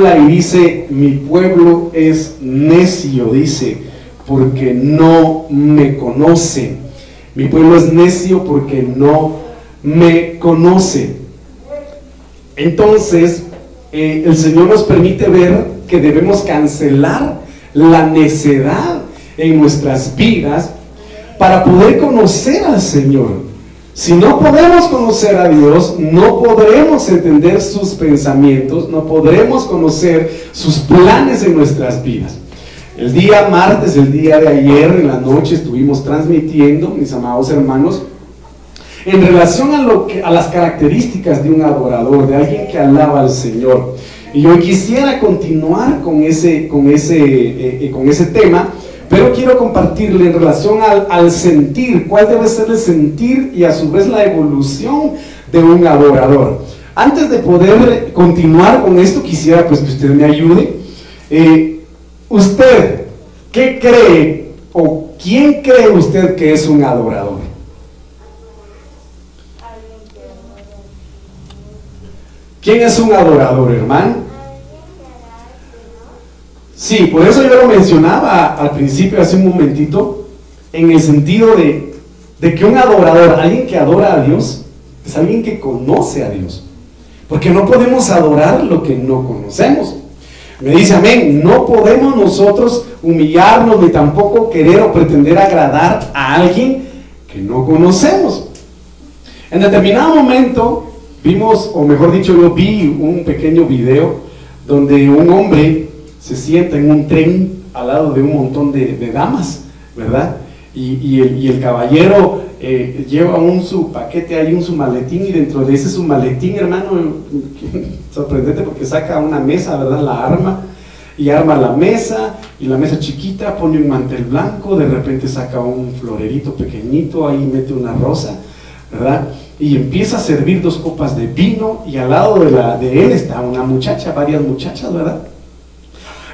y dice, mi pueblo es necio, dice, porque no me conoce. Mi pueblo es necio porque no me conoce. Entonces, eh, el Señor nos permite ver que debemos cancelar la necedad en nuestras vidas para poder conocer al Señor. Si no podemos conocer a Dios, no podremos entender sus pensamientos, no podremos conocer sus planes en nuestras vidas. El día martes, el día de ayer, en la noche, estuvimos transmitiendo, mis amados hermanos, en relación a, lo que, a las características de un adorador, de alguien que alaba al Señor. Y yo quisiera continuar con ese, con ese, eh, eh, con ese tema pero quiero compartirle en relación al, sentir, cuál debe ser el sentir y a su vez la evolución de un adorador. Antes de poder continuar con esto, quisiera pues que usted me ayude. Eh, usted, ¿qué cree o quién cree usted que es un adorador? ¿Quién es un adorador, hermano? Sí, por eso yo lo mencionaba al principio, hace un momentito, en el sentido de, que un adorador, alguien que adora a Dios, es alguien que conoce a Dios. Porque no podemos adorar lo que no conocemos. Me dice amén, no podemos nosotros humillarnos ni tampoco querer o pretender agradar a alguien que no conocemos. En determinado momento vimos, o mejor dicho, yo vi un pequeño video donde un hombre se sienta en un tren al lado de un montón de, damas, ¿verdad? Y, el, caballero eh, lleva un su paquete ahí, un su maletín, y dentro de ese su maletín, hermano, sorprendente porque saca una mesa, ¿verdad? La arma, y arma la mesa, y la mesa chiquita, pone un mantel blanco, de repente saca un florerito pequeñito, ahí mete una rosa, ¿verdad? Y empieza a servir dos copas de vino, y al lado de, de él está una muchacha, varias muchachas, ¿verdad?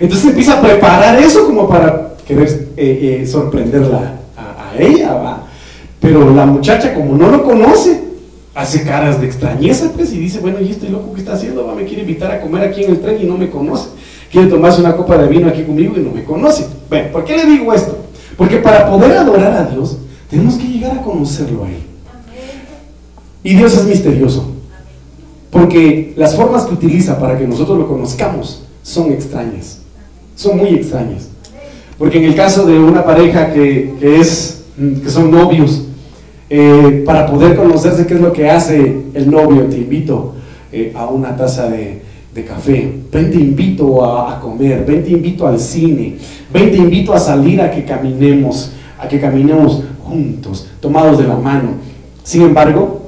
Entonces empieza a preparar eso como para querer eh, eh, sorprenderla a, ella, ¿va? Pero la muchacha, como no lo conoce, hace caras de extrañeza, pues, y dice, bueno, ¿y este loco qué está haciendo? ¿Va? Me quiere invitar a comer aquí en el tren y no me conoce. Quiere tomarse una copa de vino aquí conmigo y no me conoce. Bueno, ¿por qué le digo esto? Porque para poder adorar a Dios, tenemos que llegar a conocerlo a Él. Y Dios es misterioso. Porque las formas que utiliza para que nosotros lo conozcamos son extrañas son muy extrañas. Porque en el caso de una pareja que, es, que son novios, eh, para poder conocerse qué es lo que hace el novio, te invito eh, a una taza de, café, ven te invito a, comer, ven te invito al cine, ven te invito a salir a que caminemos, a que caminemos juntos, tomados de la mano. Sin embargo,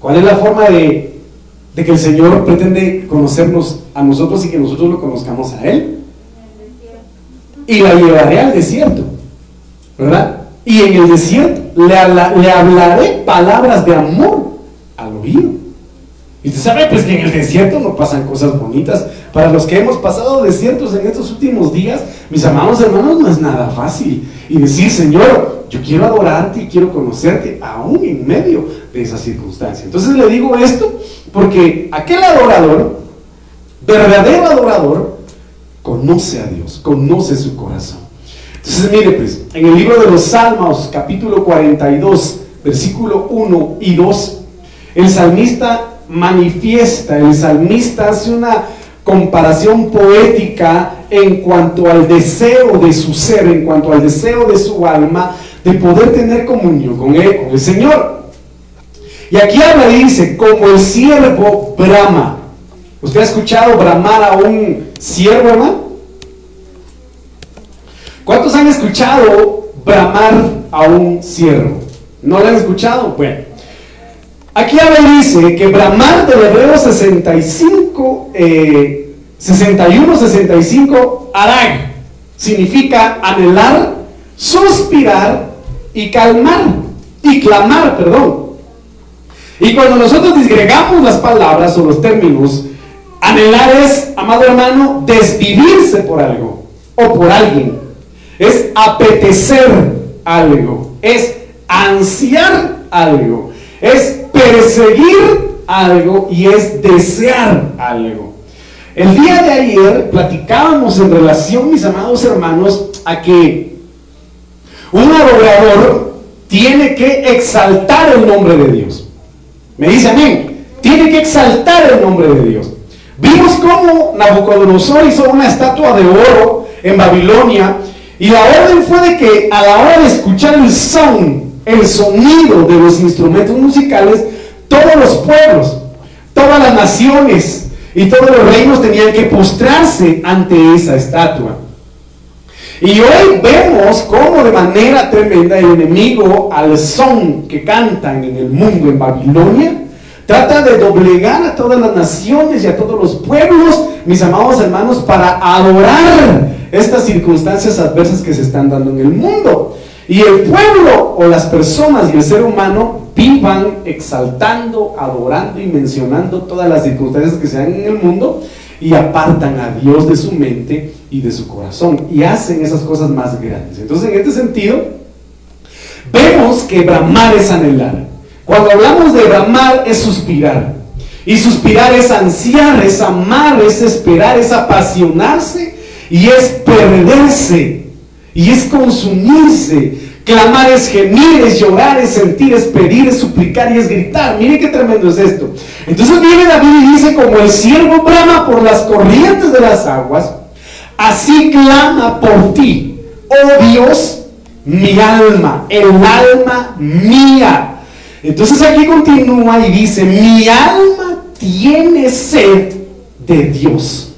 ¿cuál es la forma de, de que el Señor pretende conocernos a nosotros y que nosotros lo conozcamos a Él? Y la llevaré al desierto, ¿verdad? Y en el desierto le, hablaré palabras de amor al oído. Y usted sabe pues que en el desierto no pasan cosas bonitas. Para los que hemos pasado desiertos en estos últimos días, mis amados hermanos, no es nada fácil. Y decir, Señor, yo quiero adorarte y quiero conocerte aún en medio de esa circunstancia. Entonces le digo esto porque aquel adorador, verdadero adorador, conoce a Dios, conoce su corazón. Entonces, mire, pues, en el libro de los Salmos, capítulo 42, versículo 1 y 2, el salmista manifiesta, el salmista hace una comparación poética en cuanto al deseo de su ser, en cuanto al deseo de su alma, de poder tener comunión con él, con el Señor. Y aquí habla y dice, como el siervo brama. ¿Usted ha escuchado bramar a un siervo, hermano? ¿Cuántos han escuchado bramar a un siervo? ¿No lo han escuchado? Bueno, aquí habla dice que bramar del hebreo 65, 61, 65, arag, significa anhelar, suspirar y calmar, y clamar, perdón. Y cuando nosotros disgregamos las palabras o los términos, Anhelar es, amado hermano, desvivirse por algo o por alguien. Es apetecer algo. Es ansiar algo. Es perseguir algo y es desear algo. El día de ayer platicábamos en relación, mis amados hermanos, a que un adorador tiene que exaltar el nombre de Dios. Me dice amén. Tiene que exaltar el nombre de Dios. Vimos cómo Nabucodonosor hizo una estatua de oro en Babilonia y la orden fue de que a la hora de escuchar el son, el sonido de los instrumentos musicales, todos los pueblos, todas las naciones y todos los reinos tenían que postrarse ante esa estatua. Y hoy vemos cómo de manera tremenda el enemigo al son que cantan en el mundo en Babilonia trata de doblegar a todas las naciones y a todos los pueblos, mis amados hermanos, para adorar estas circunstancias adversas que se están dando en el mundo. Y el pueblo o las personas y el ser humano vivan exaltando, adorando y mencionando todas las circunstancias que se dan en el mundo y apartan a Dios de su mente y de su corazón y hacen esas cosas más grandes. Entonces, en este sentido, vemos que bramar es anhelar. Cuando hablamos de bramar es suspirar. Y suspirar es ansiar, es amar, es esperar, es apasionarse y es perderse y es consumirse. Clamar es gemir, es llorar, es sentir, es pedir, es suplicar y es gritar. Mire qué tremendo es esto. Entonces viene David y dice, como el siervo brama por las corrientes de las aguas, así clama por ti, oh Dios, mi alma, el alma mía. Entonces aquí continúa y dice, mi alma tiene sed de Dios.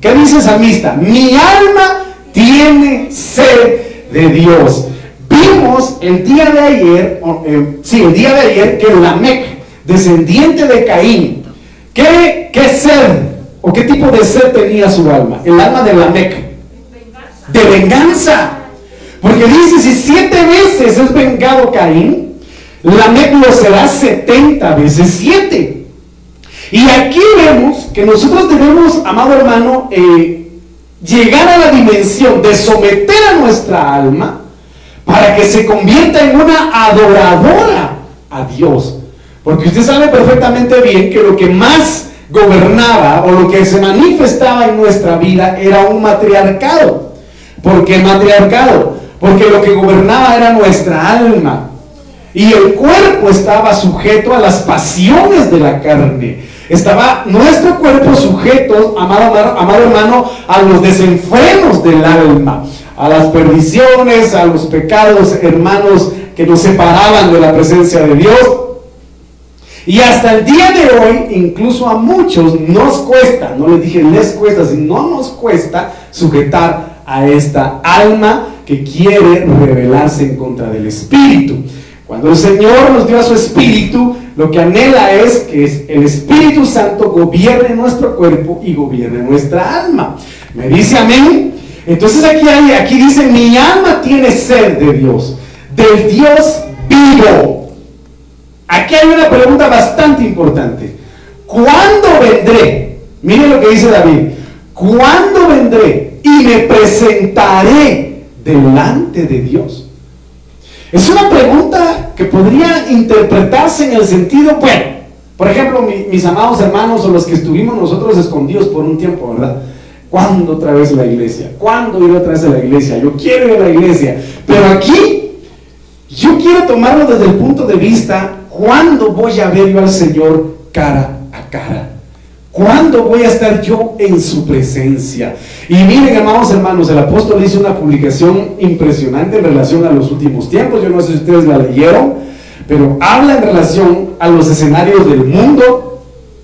¿Qué dice el salmista? Mi alma tiene sed de Dios. Vimos el día de ayer, eh, sí, el día de ayer, que Lamec, descendiente de Caín, ¿qué, ¿qué ser o qué tipo de ser tenía su alma? El alma de Lamec. De venganza. Porque dice, si siete veces es vengado Caín, Lamec lo será setenta veces siete. Y aquí vemos que nosotros debemos, amado hermano, eh, llegar a la dimensión de someter a nuestra alma para que se convierta en una adoradora a Dios. Porque usted sabe perfectamente bien que lo que más gobernaba o lo que se manifestaba en nuestra vida era un matriarcado. ¿Por qué matriarcado? Porque lo que gobernaba era nuestra alma. Y el cuerpo estaba sujeto a las pasiones de la carne. Estaba nuestro cuerpo sujeto, amado, amado hermano, a los desenfrenos del alma, a las perdiciones, a los pecados, hermanos, que nos separaban de la presencia de Dios. Y hasta el día de hoy, incluso a muchos nos cuesta, no les dije les cuesta, sino nos cuesta sujetar a esta alma que quiere rebelarse en contra del Espíritu. Cuando el Señor nos dio a su Espíritu, lo que anhela es que el Espíritu Santo gobierne nuestro cuerpo y gobierne nuestra alma. ¿Me dice amén? Entonces aquí, hay, aquí dice, mi alma tiene sed de Dios, del Dios vivo. Aquí hay una pregunta bastante importante. ¿Cuándo vendré? Mire lo que dice David. ¿Cuándo vendré y me presentaré delante de Dios? Es una pregunta que podría interpretarse en el sentido, bueno, por ejemplo, mis amados hermanos o los que estuvimos nosotros escondidos por un tiempo, ¿verdad? ¿Cuándo otra vez la iglesia? ¿Cuándo ir otra vez a la iglesia? Yo quiero ir a la iglesia. Pero aquí, yo quiero tomarlo desde el punto de vista, ¿cuándo voy a ver yo al Señor cara a cara? ¿Cuándo voy a estar yo en su presencia? Y miren, amados hermanos, el apóstol hizo una publicación impresionante en relación a los últimos tiempos. Yo no sé si ustedes la leyeron, pero habla en relación a los escenarios del mundo.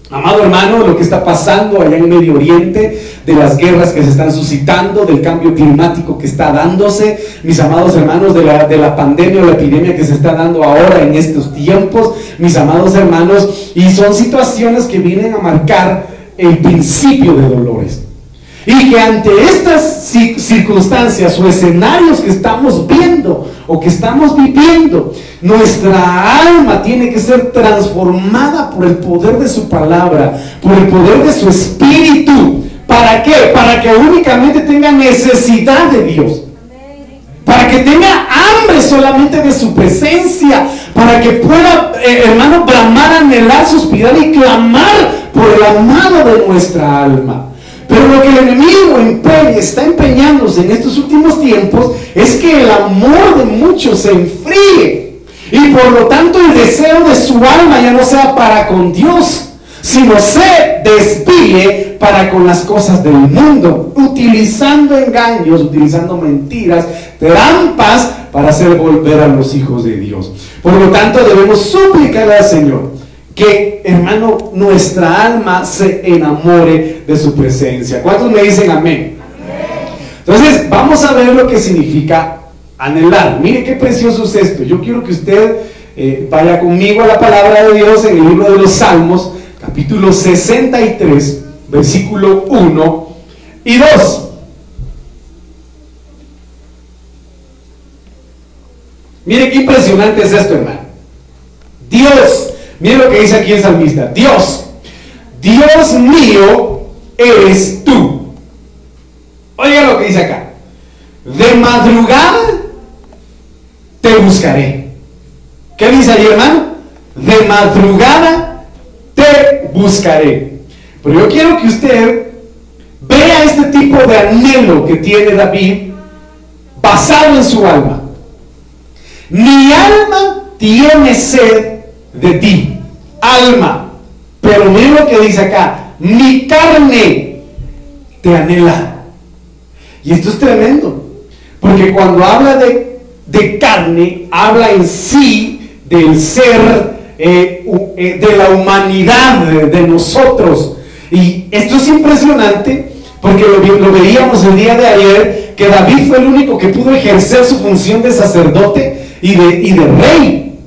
Amado hermano, lo que está pasando allá en Medio Oriente, de las guerras que se están suscitando, del cambio climático que está dándose, mis amados hermanos, de la, de la pandemia o la epidemia que se está dando ahora en estos tiempos, mis amados hermanos, y son situaciones que vienen a marcar el principio de dolores. Y que ante estas circunstancias o escenarios que estamos viendo o que estamos viviendo, nuestra alma tiene que ser transformada por el poder de su palabra, por el poder de su espíritu. ¿Para qué? Para que únicamente tenga necesidad de Dios. Para que tenga hambre solamente de su presencia. Para que pueda, eh, hermano, bramar, anhelar, suspirar y clamar por el amado de nuestra alma. Pero lo que el enemigo empeña, está empeñándose en estos últimos tiempos es que el amor de muchos se enfríe. Y por lo tanto el deseo de su alma ya no sea para con Dios, sino se desvíe para con las cosas del mundo, utilizando engaños, utilizando mentiras, trampas para hacer volver a los hijos de Dios. Por lo tanto debemos suplicar al Señor que, hermano, nuestra alma se enamore de su presencia. ¿Cuántos me dicen amén? Entonces, vamos a ver lo que significa anhelar. Mire qué precioso es esto. Yo quiero que usted eh, vaya conmigo a la palabra de Dios en el libro de los Salmos, capítulo 63, versículo 1 y 2. Mire qué impresionante es esto, hermano. Dios Miren lo que dice aquí el salmista. Dios, Dios mío eres tú. Oiga lo que dice acá. De madrugada te buscaré. ¿Qué dice ahí, hermano? De madrugada te buscaré. Pero yo quiero que usted vea este tipo de anhelo que tiene David basado en su alma. Mi alma tiene sed de ti, alma. Pero miren lo que dice acá, mi carne te anhela. Y esto es tremendo, porque cuando habla de, de carne, habla en sí del ser, eh, eh, de la humanidad de, nosotros. Y esto es impresionante, porque lo, lo veíamos el día de ayer, que David fue el único que pudo ejercer su función de sacerdote y de, y de rey.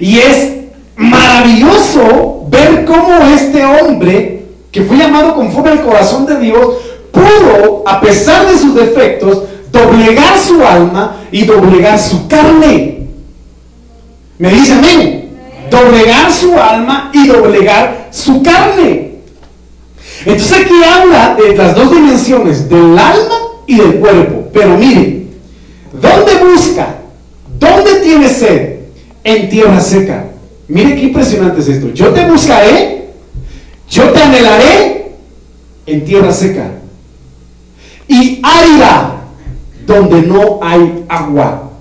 Y es maravilloso ver cómo este hombre, que fue llamado conforme al corazón de Dios, pudo, a pesar de sus defectos, doblegar su alma y doblegar su carne. ¿Me dice amén? Doblegar su alma y doblegar su carne. Entonces aquí habla de las dos dimensiones, del alma y del cuerpo. Pero mire, ¿dónde busca? ¿Dónde tiene sed? en tierra seca. Mire qué impresionante es esto. Yo te buscaré, yo te anhelaré en tierra seca. Y árida donde no hay agua,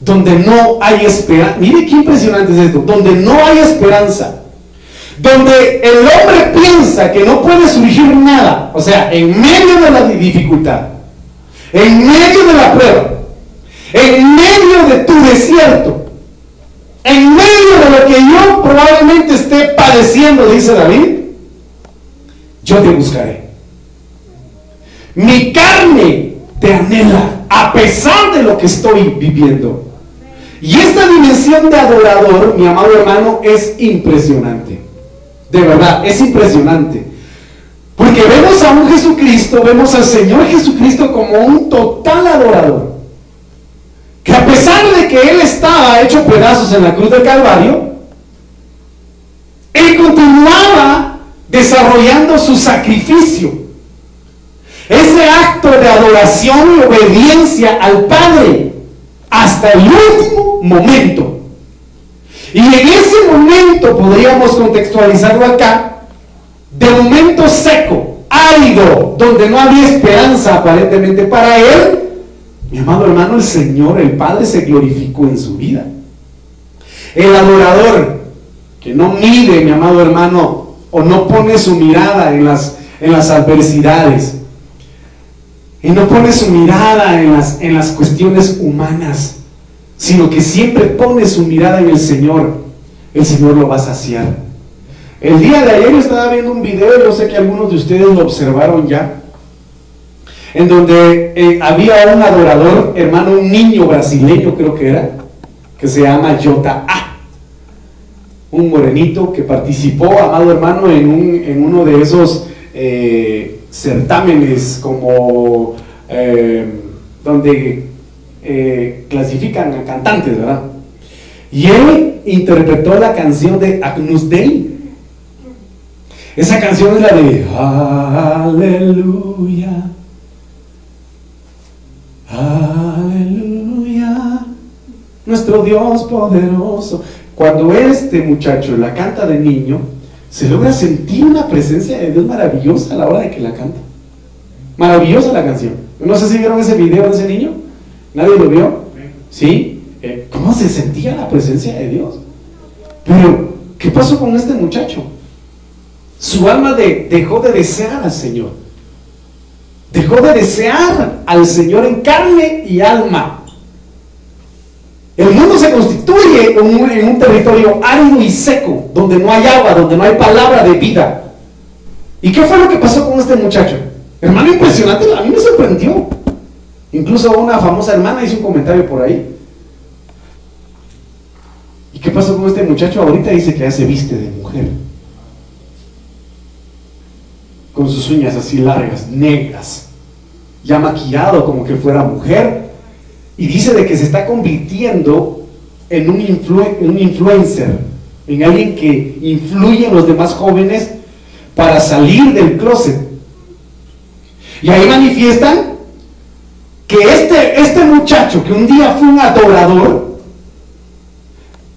donde no hay esperanza. Mire qué impresionante es esto. Donde no hay esperanza. Donde el hombre piensa que no puede surgir nada. O sea, en medio de la dificultad, en medio de la prueba, en medio de tu desierto, en medio de lo que yo probablemente esté padeciendo, dice David, yo te buscaré. Mi carne te anhela a pesar de lo que estoy viviendo. Y esta dimensión de adorador, mi amado hermano, es impresionante. De verdad, es impresionante. Porque vemos a un Jesucristo, vemos al Señor Jesucristo como un total adorador que a pesar de que él estaba hecho pedazos en la cruz del Calvario, él continuaba desarrollando su sacrificio. Ese acto de adoración y obediencia al Padre hasta el último momento. Y en ese momento podríamos contextualizarlo acá, de momento seco, árido, donde no había esperanza aparentemente para él, mi amado hermano, el Señor, el Padre se glorificó en su vida. El adorador que no mide, mi amado hermano, o no pone su mirada en las, en las adversidades, y no pone su mirada en las, en las cuestiones humanas, sino que siempre pone su mirada en el Señor, el Señor lo va a saciar. El día de ayer yo estaba viendo un video, yo sé que algunos de ustedes lo observaron ya, en donde eh, había un adorador, hermano, un niño brasileño creo que era, que se llama Jota. Un morenito que participó, amado hermano, en, un, en uno de esos eh, certámenes como eh, donde clasifican a cantantes, ¿verdad? Y él interpretó la canción de Agnus Dei. Esa canción es la de Aleluya. Aleluya, nuestro Dios poderoso. Cuando este muchacho la canta de niño, se logra sentir una presencia de Dios maravillosa a la hora de que la canta. Maravillosa la canción. No sé si vieron ese video de ese niño. ¿Nadie lo vio? ¿Sí? Eh, ¿Cómo se sentía la presencia de Dios? Pero, ¿qué pasó con este muchacho? Su alma dejó de desear al Señor. Dejó de desear al Señor en carne y alma. El mundo se constituye en un, en un, territorio árido y seco, donde no hay agua, donde no hay palabra de vida. ¿Y qué fue lo que pasó con este muchacho? Hermano, impresionante, a mí me sorprendió. Incluso una famosa hermana hizo un comentario por ahí. ¿Y qué pasó con este muchacho? Ahorita dice que ya se viste de mujer. Con sus uñas así largas, negras. Ya maquillado como que fuera mujer. Y dice de que se está convirtiendo en un, un influencer. En alguien que influye en los demás jóvenes para salir del closet. Y ahí manifiestan que este, este muchacho que un día fue un adorador,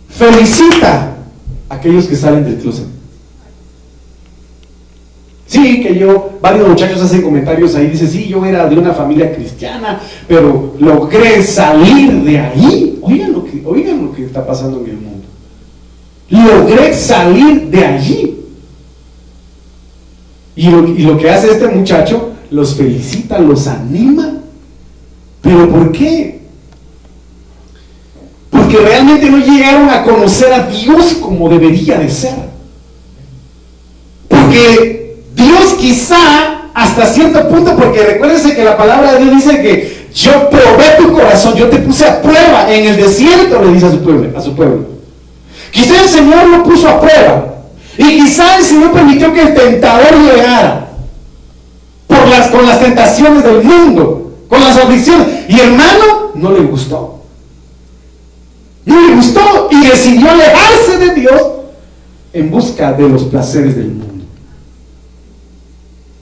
felicita a aquellos que salen del closet. Sí, que yo, varios muchachos hacen comentarios ahí, dice, sí, yo era de una familia cristiana, pero logré salir de ahí. Oigan lo que, oigan lo que está pasando en el mundo. Logré salir de allí. Y lo, y lo que hace este muchacho, los felicita, los anima. ¿Pero por qué? Porque realmente no llegaron a conocer a Dios como debería de ser. Porque Dios quizá hasta cierto punto, porque recuérdense que la palabra de Dios dice que yo probé tu corazón, yo te puse a prueba en el desierto, le dice a su pueblo. A su pueblo. Quizá el Señor lo puso a prueba. Y quizá el Señor permitió que el tentador llegara las, con las tentaciones del mundo, con las aflicciones. Y hermano, no le gustó. No le gustó y decidió alejarse de Dios en busca de los placeres del mundo.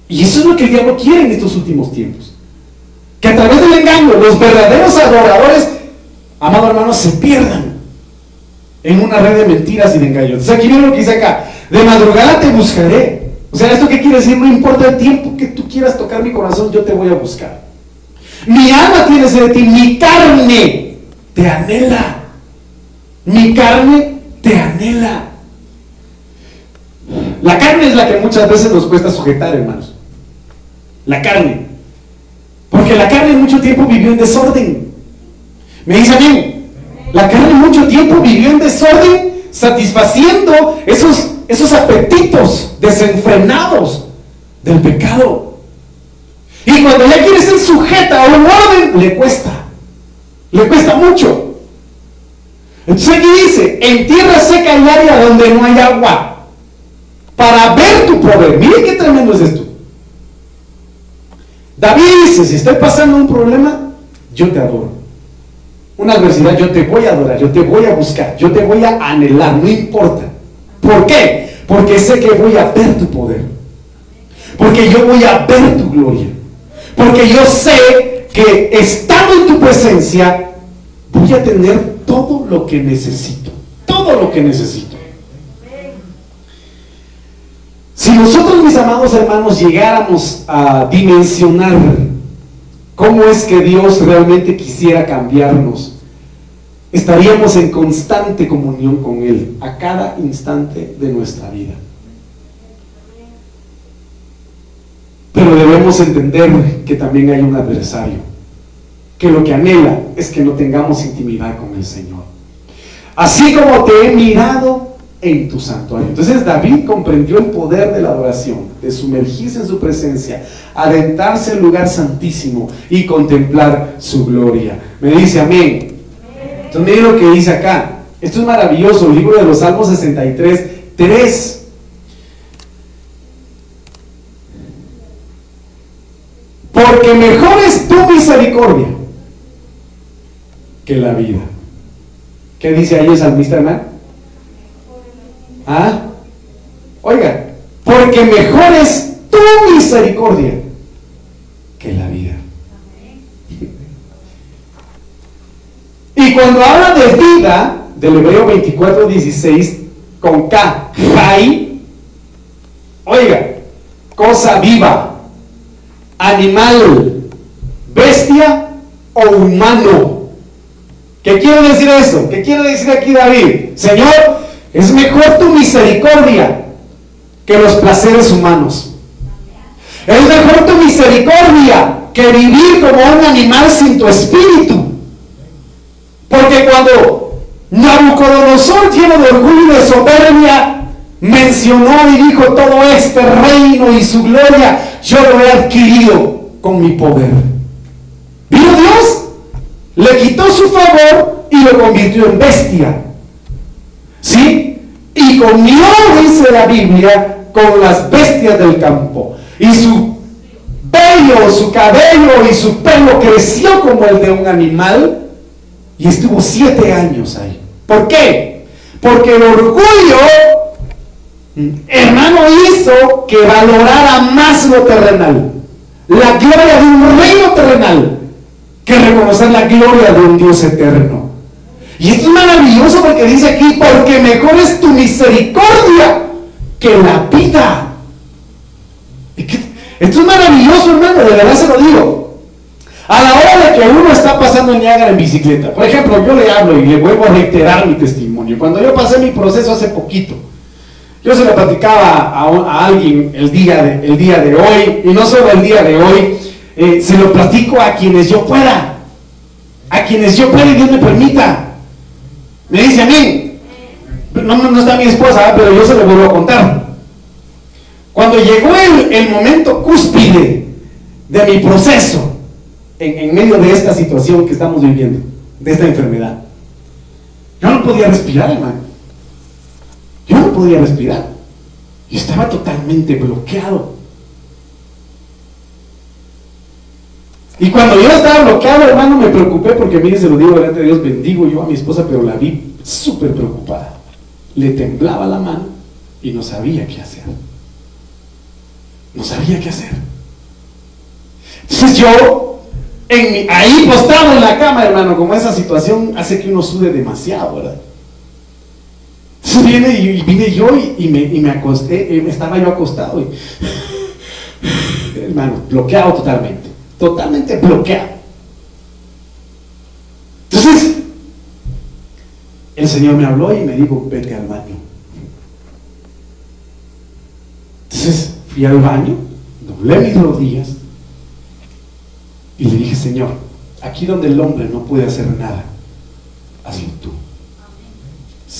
Y eso es lo que el diablo quiere en estos últimos tiempos. Que a través del engaño los verdaderos adoradores, amado hermano, se pierdan en una red de mentiras y de engaños. Entonces aquí viene lo que dice acá. De madrugada te buscaré o sea, ¿esto qué quiere decir? No importa el tiempo que tú quieras tocar mi corazón, yo te voy a buscar. Mi alma tiene sed de ti, mi carne te anhela. Mi carne te anhela. La carne es la que muchas veces nos cuesta sujetar, hermanos. La carne. Porque la carne mucho tiempo vivió en desorden. ¿Me dice bien? La carne mucho tiempo vivió en desorden, satisfaciendo esos esos apetitos desenfrenados del pecado. Y cuando ya quiere ser sujeta a un orden, le cuesta. Le cuesta mucho. Entonces aquí dice, en tierra seca y área donde no hay agua, para ver tu poder. Mire qué tremendo es esto. David dice, si estoy pasando un problema, yo te adoro. Una adversidad, yo te voy a adorar, yo te voy a buscar, yo te voy a anhelar, no importa. ¿Por qué? Porque sé que voy a ver tu poder. Porque yo voy a ver tu gloria. Porque yo sé que estando en tu presencia, voy a tener todo lo que necesito. Todo lo que necesito. Si nosotros, mis amados hermanos, llegáramos a dimensionar cómo es que Dios realmente quisiera cambiarnos, estaríamos en constante comunión con Él a cada instante de nuestra vida. Pero debemos entender que también hay un adversario, que lo que anhela es que no tengamos intimidad con el Señor. Así como te he mirado en tu santuario. Entonces David comprendió el poder de la adoración, de sumergirse en su presencia, adentrarse al lugar santísimo y contemplar su gloria. Me dice amén. Entonces miren lo que dice acá. Esto es maravilloso, el libro de los Salmos 63, 3. Porque mejor es tu misericordia que la vida. ¿Qué dice ahí el salmista, hermano? ¿Ah? Oiga, porque mejor es tu misericordia que la vida. Y cuando habla de vida, del Hebreo 24, 16, con K, Jai, Oiga, cosa viva, animal, bestia o humano. ¿Qué quiere decir eso? ¿Qué quiere decir aquí David? Señor, es mejor tu misericordia que los placeres humanos. Es mejor tu misericordia que vivir como un animal sin tu espíritu. Porque cuando Nabucodonosor, lleno de orgullo y de soberbia, mencionó y dijo todo este reino y su gloria, yo lo he adquirido con mi poder. Vino Dios, le quitó su favor y lo convirtió en bestia. ¿Sí? Y comió, dice la Biblia, con las bestias del campo. Y su pelo, su cabello y su pelo creció como el de un animal y estuvo siete años ahí. ¿Por qué? Porque el orgullo, hermano, hizo que valorara más lo terrenal. La gloria de un reino terrenal que reconocer la gloria de un Dios eterno. Y es maravilloso porque dice aquí, porque mejor es tu misericordia que la vida. Esto es maravilloso, hermano, de verdad se lo digo. A la hora de que uno está pasando en Niágara en bicicleta, por ejemplo, yo le hablo y le vuelvo a reiterar mi testimonio. Cuando yo pasé mi proceso hace poquito, yo se lo platicaba a, alguien el día, de, el día de hoy, y no solo el día de hoy, eh, se lo platico a quienes yo pueda, a quienes yo pueda y Dios me permita. Me dice a mí, no, no está mi esposa, pero yo se lo vuelvo a contar. Cuando llegó el, momento cúspide de mi proceso, en, medio de esta situación que estamos viviendo, de esta enfermedad, yo no podía respirar, hermano. Yo no podía respirar. Yo estaba totalmente bloqueado. Y cuando yo estaba bloqueado, hermano, me preocupé porque, mire, se lo digo delante de Dios, bendigo yo a mi esposa, pero la vi súper preocupada. Le temblaba la mano y no sabía qué hacer. No sabía qué hacer. Entonces yo, en ahí postado en la cama, hermano, como esa situación hace que uno sude demasiado, ¿verdad? Viene y, vine yo y, me, acosté, eh, estaba yo acostado y, hermano, bloqueado totalmente, totalmente bloqueado. Entonces, el Señor me habló y me dijo, vete al baño. Entonces, Fui al baño, doblé mis rodillas y le dije, Señor, aquí donde el hombre no puede hacer nada, hazlo.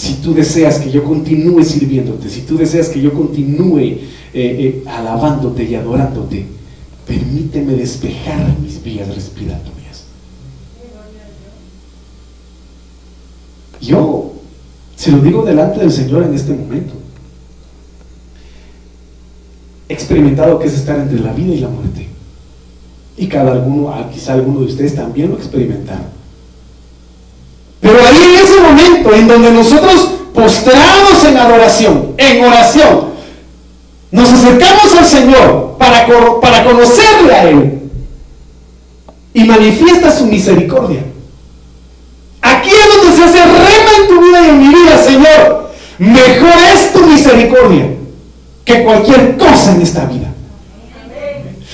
Si tú deseas que yo continúe sirviéndote, si tú deseas que yo continúe eh, eh, alabándote y adorándote, permíteme despejar mis vías respiratorias. Yo se lo digo delante del Señor en este momento experimentado que es estar entre la vida y la muerte. Y cada alguno, quizá alguno de ustedes también lo experimentaron. Pero ahí en ese en donde nosotros postrados en adoración, en oración, nos acercamos al Señor para, para conocerle a Él y manifiesta su misericordia. Aquí es donde se hace rema en tu vida y en mi vida, Señor. Mejor es tu misericordia que cualquier cosa en esta vida.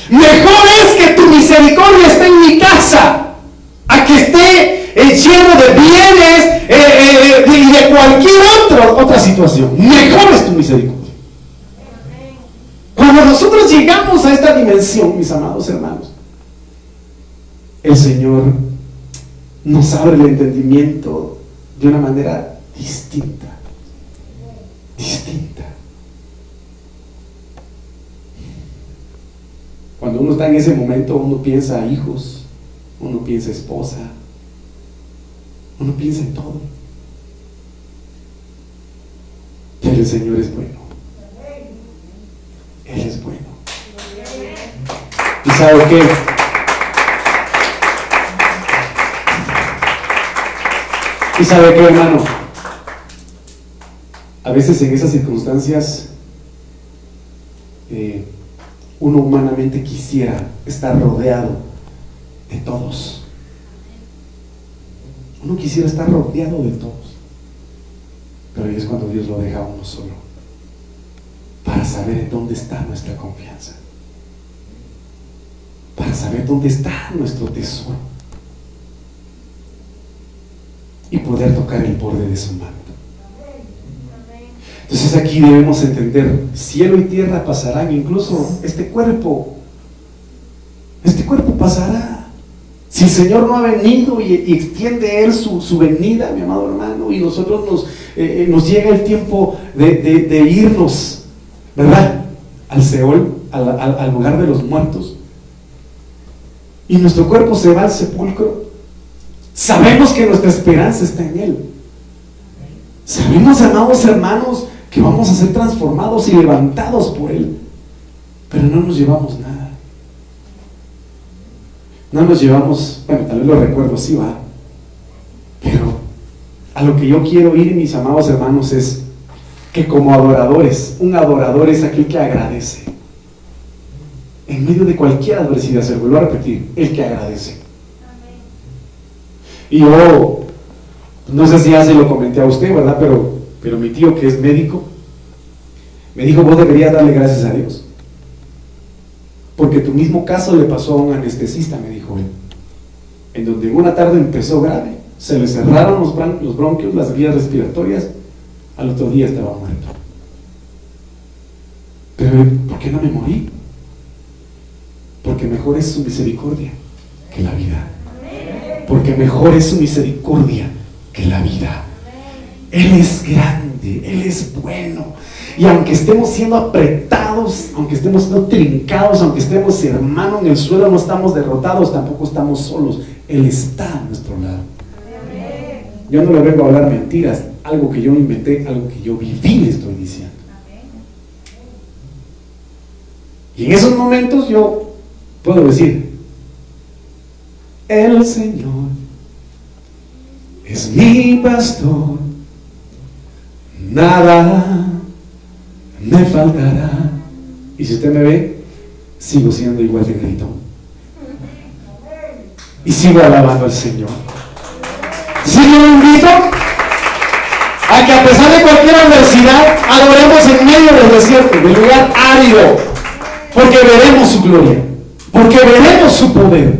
Mejor es que tu misericordia esté en mi casa a que esté lleno de bienes eh, eh, y de cualquier otra, otra situación. Mejor es tu misericordia. Cuando nosotros llegamos a esta dimensión, mis amados hermanos, el Señor nos abre el entendimiento de una manera distinta. Distinta. Cuando uno está en ese momento, uno piensa hijos, uno piensa esposa, uno piensa en todo. Pero el Señor es bueno. Él es bueno. ¿Y sabe qué? ¿Y sabe qué, hermano? A veces en esas circunstancias eh, uno humanamente quisiera estar rodeado de todos. Uno quisiera estar rodeado de todos. Pero ahí es cuando Dios lo deja a uno solo. Para saber dónde está nuestra confianza, para saber dónde está nuestro tesoro y poder tocar el borde de su manto. Entonces aquí debemos entender, cielo y tierra pasarán, incluso este cuerpo, este cuerpo pasará. Si el Señor no ha venido y, extiende Él su, venida, mi amado hermano, y nosotros nos, eh, eh, nos llega el tiempo de, irnos, ¿verdad? Al Seol, al lugar de los muertos, y nuestro cuerpo se va al sepulcro, sabemos que nuestra esperanza está en Él. Sabemos, amados hermanos, que vamos a ser transformados y levantados por Él, pero no nos llevamos nada. No nos llevamos, bueno, tal vez lo recuerdo, sí va, pero a lo que yo quiero ir, mis amados hermanos, es que como adoradores, un adorador es aquel que agradece. En medio de cualquier adversidad, se lo vuelvo a repetir, el que agradece. Y yo, no sé si ya se lo comenté a usted, ¿verdad? Pero, pero mi tío que es médico, me dijo, vos deberías darle gracias a Dios. Porque tu mismo caso le pasó a un anestesista, me dijo él. En donde una tarde empezó grave, se le cerraron los, los bronquios, las vías respiratorias, al otro día estaba muerto. Pero, ¿por qué no me morí? Porque mejor es su misericordia que la vida. Porque mejor es su misericordia que la vida. Él es grande, Él es bueno. Y aunque estemos siendo apretados, aunque estemos siendo trincados, aunque estemos hermano en el suelo, no estamos derrotados, tampoco estamos solos. Él está a nuestro lado. Yo no le vengo a hablar mentiras, algo que yo inventé, algo que yo viví, le estoy diciendo. Y en esos momentos yo puedo decir, el Señor es mi pastor, nada me faltará. Y si usted me ve, sigo siendo igual de grito. Y sigo alabando al Señor. Si yo invito a que a pesar de cualquier adversidad, adoremos en medio del desierto, del lugar árido, porque veremos su gloria, porque veremos su poder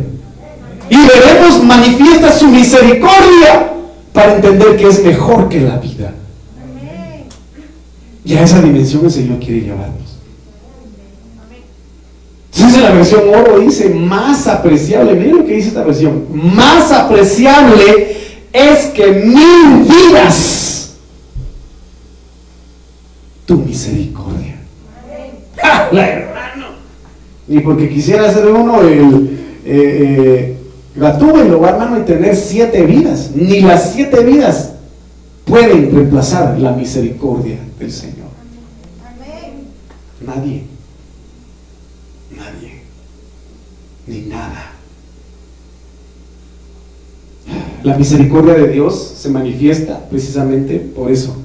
y veremos manifiesta su misericordia para entender que es mejor que la vida. Y a esa dimensión el Señor quiere llevarnos. Entonces la versión oro dice, más apreciable, miren lo que dice esta versión, más apreciable es que mil vidas tu misericordia. La hermano. Ni porque quisiera ser uno el eh, eh, gratuito, hermano, y tener siete vidas. Ni las siete vidas pueden reemplazar la misericordia del Señor. Nadie. Nadie. Ni nada. La misericordia de Dios se manifiesta precisamente por eso.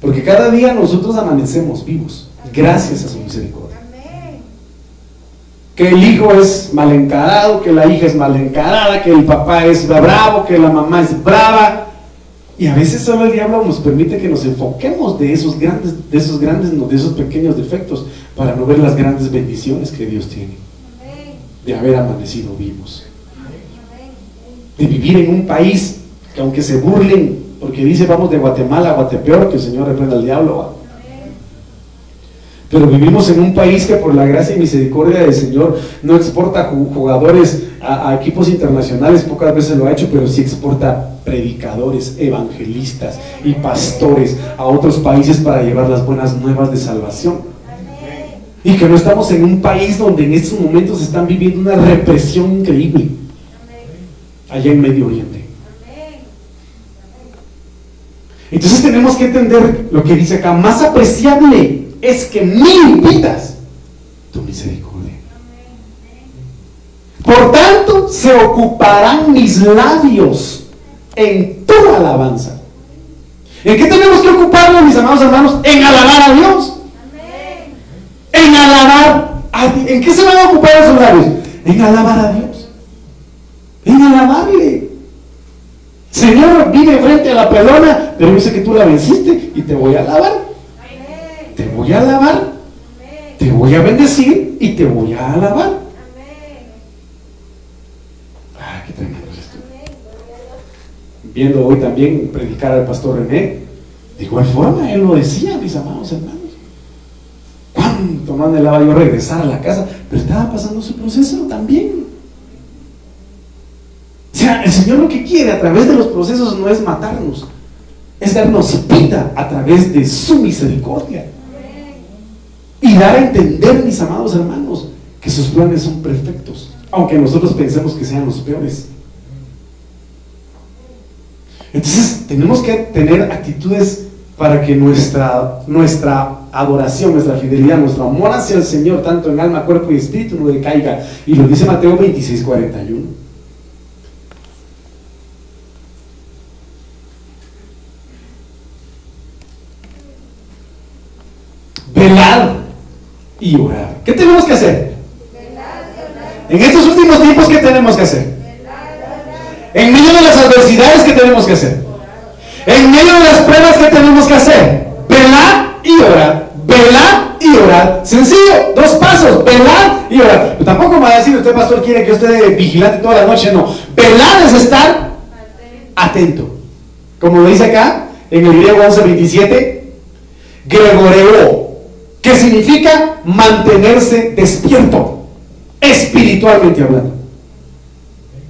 Porque cada día nosotros amanecemos vivos, gracias a su misericordia. Que el hijo es mal encarado, que la hija es mal encarada, que el papá es bravo, que la mamá es brava, y a veces solo el diablo nos permite que nos enfoquemos de esos grandes, de esos grandes, de esos pequeños defectos, para no ver las grandes bendiciones que Dios tiene. De haber amanecido vivos. De vivir en un país que aunque se burlen, porque dice vamos de Guatemala a Guatepeor, que el Señor reprenda al diablo. Pero vivimos en un país que por la gracia y misericordia del Señor no exporta jugadores a, equipos internacionales, pocas veces lo ha hecho, pero sí exporta predicadores, evangelistas y pastores a otros países para llevar las buenas nuevas de salvación. Y que no estamos en un país donde en estos momentos están viviendo una represión increíble, allá en Medio Oriente. Entonces tenemos que entender lo que dice acá, más apreciable es que mil vidas tu misericordia. Por tanto, se ocuparán mis labios en tu alabanza. ¿En qué tenemos que ocuparnos, mis amados hermanos? En alabar a Dios. En alabar a. ¿En qué se van a ocupar esos labios? En alabar a Dios. En alabarle. Señor, vive frente a la pelona, pero yo sé que tú la venciste y te voy a alabar. te voy a alabar, te voy a bendecir y te voy a alabar. Ah, qué tremendo es esto. Viendo hoy también predicar al pastor René, de igual forma él lo decía, mis amados hermanos. ¿Cuánto no anhelaba yo regresar a la casa? Pero estaba pasando su proceso también. El Señor lo que quiere a través de los procesos no es matarnos, es darnos vida a través de su misericordia. Y dar a entender, mis amados hermanos, que sus planes son perfectos, aunque nosotros pensemos que sean los peores. Entonces, tenemos que tener actitudes para que nuestra, nuestra adoración, nuestra fidelidad, nuestro amor hacia el Señor, tanto en alma, cuerpo y espíritu, no decaiga. Y lo dice Mateo 26, 41. Velad y orar. ¿Qué tenemos que hacer? En estos últimos tiempos, ¿qué tenemos que hacer? En medio de las adversidades, ¿qué tenemos que hacer? En medio de las pruebas, ¿qué tenemos que hacer? Velar y orar. Velar y orar. Sencillo, dos pasos. Velar y orar. Pero tampoco me va a decir, usted, pastor, quiere que usted vigilante toda la noche. No. Velar es estar atento. Como lo dice acá, en el griego 11.27, Gregoreo, que significa mantenerse despierto, espiritualmente hablando.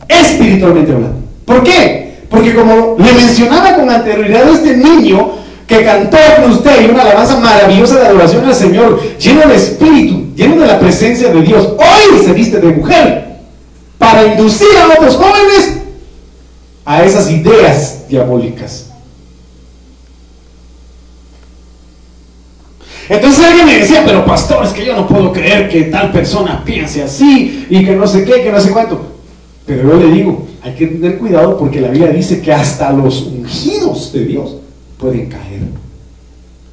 Espiritualmente hablando. ¿Por qué? Porque como le mencionaba con anterioridad este niño que cantó con usted y una alabanza maravillosa de adoración al Señor, lleno de espíritu, lleno de la presencia de Dios, hoy se viste de mujer para inducir a otros jóvenes a esas ideas diabólicas. Entonces alguien me decía, pero pastor, es que yo no puedo creer que tal persona piense así y que no sé qué, que no sé cuánto. Pero yo le digo, hay que tener cuidado porque la Biblia dice que hasta los ungidos de Dios pueden caer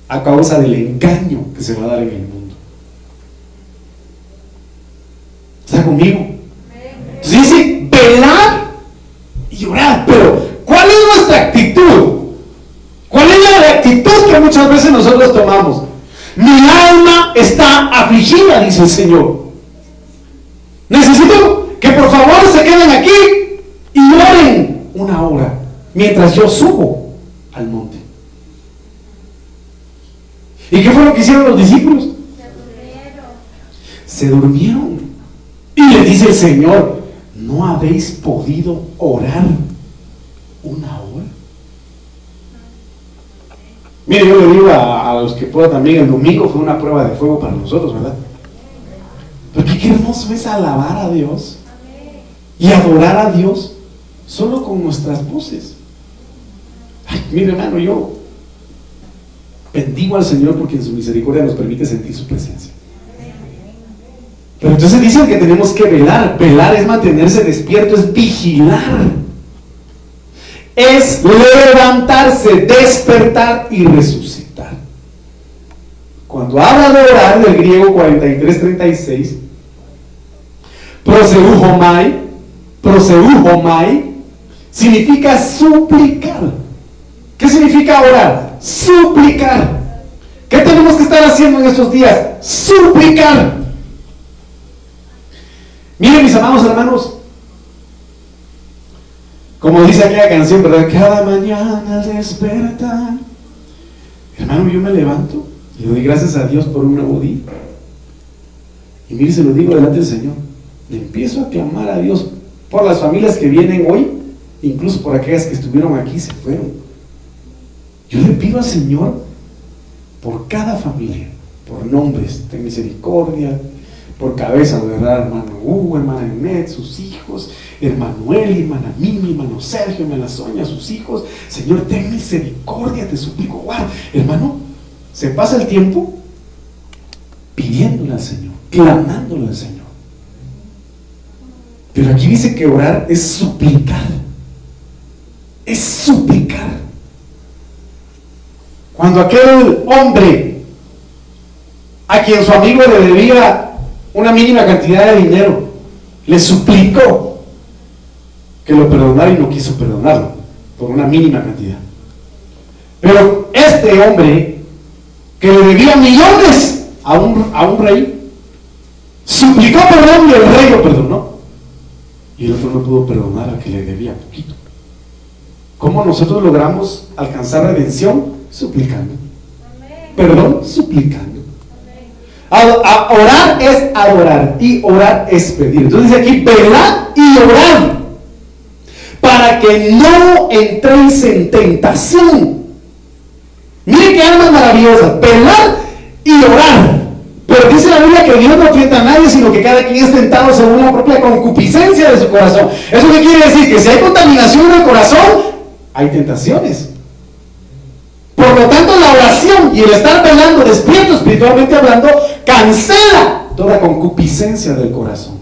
a causa del engaño que se va a dar en el mundo. ¿Está conmigo? Entonces dice, velar y orar. Pero, ¿cuál es nuestra actitud? ¿Cuál es la actitud que muchas veces nosotros tomamos? Mi alma está afligida, dice el Señor. Necesito que por favor se queden aquí y oren una hora mientras yo subo al monte. ¿Y qué fue lo que hicieron los discípulos? Se durmieron. Y le dice el Señor, ¿no habéis podido orar una hora? Mire, yo le digo a, los que puedan también, el domingo fue una prueba de fuego para nosotros, ¿verdad? Porque qué hermoso es alabar a Dios y adorar a Dios solo con nuestras voces. Ay, mire hermano, yo bendigo al Señor porque en su misericordia nos permite sentir su presencia. Pero entonces dicen que tenemos que velar. Velar es mantenerse despierto, es vigilar. Es levantarse, despertar y resucitar. Cuando habla de orar del griego 43-36, proseuhomai, significa suplicar. ¿Qué significa orar? Suplicar. ¿Qué tenemos que estar haciendo en estos días? Suplicar. Miren mis amados hermanos, como dice aquella canción, ¿verdad? Cada mañana al despertar. Hermano, yo me levanto y doy gracias a Dios por un nuevo día. Y mire, se lo digo delante del Señor. Le empiezo a clamar a Dios por las familias que vienen hoy, incluso por aquellas que estuvieron aquí y se fueron. Yo le pido al Señor por cada familia, por nombres, ten misericordia, por cabeza, ¿verdad? Hermano Hugo, hermana Enet, sus hijos, Hermanuel, hermana Mimi, hermano Sergio, hermana Sonia, sus hijos. Señor, ten misericordia, te suplico, guarda. Hermano, se pasa el tiempo pidiéndole al Señor, clamándole al Señor. Pero aquí dice que orar es suplicar. Es suplicar. Cuando aquel hombre a quien su amigo le debía una mínima cantidad de dinero, le suplicó que lo perdonara y no quiso perdonarlo por una mínima cantidad. Pero este hombre que le debía millones a un, a un rey, suplicó perdón y el rey lo perdonó. Y el otro no pudo perdonar al que le debía poquito. ¿Cómo nosotros logramos alcanzar redención? Suplicando. Perdón, suplicando. Orar es adorar y orar es pedir. Entonces dice aquí, velar y orar para que no entréis en tentación. Mire qué alma maravillosa, velar y orar. Pero dice la Biblia que Dios no tienta a nadie, sino que cada quien es tentado según la propia concupiscencia de su corazón. ¿Eso qué quiere decir? Que si hay contaminación en el corazón, hay tentaciones. Por lo tanto, la oración y el estar velando, despierto espiritualmente hablando, cancela toda concupiscencia del corazón.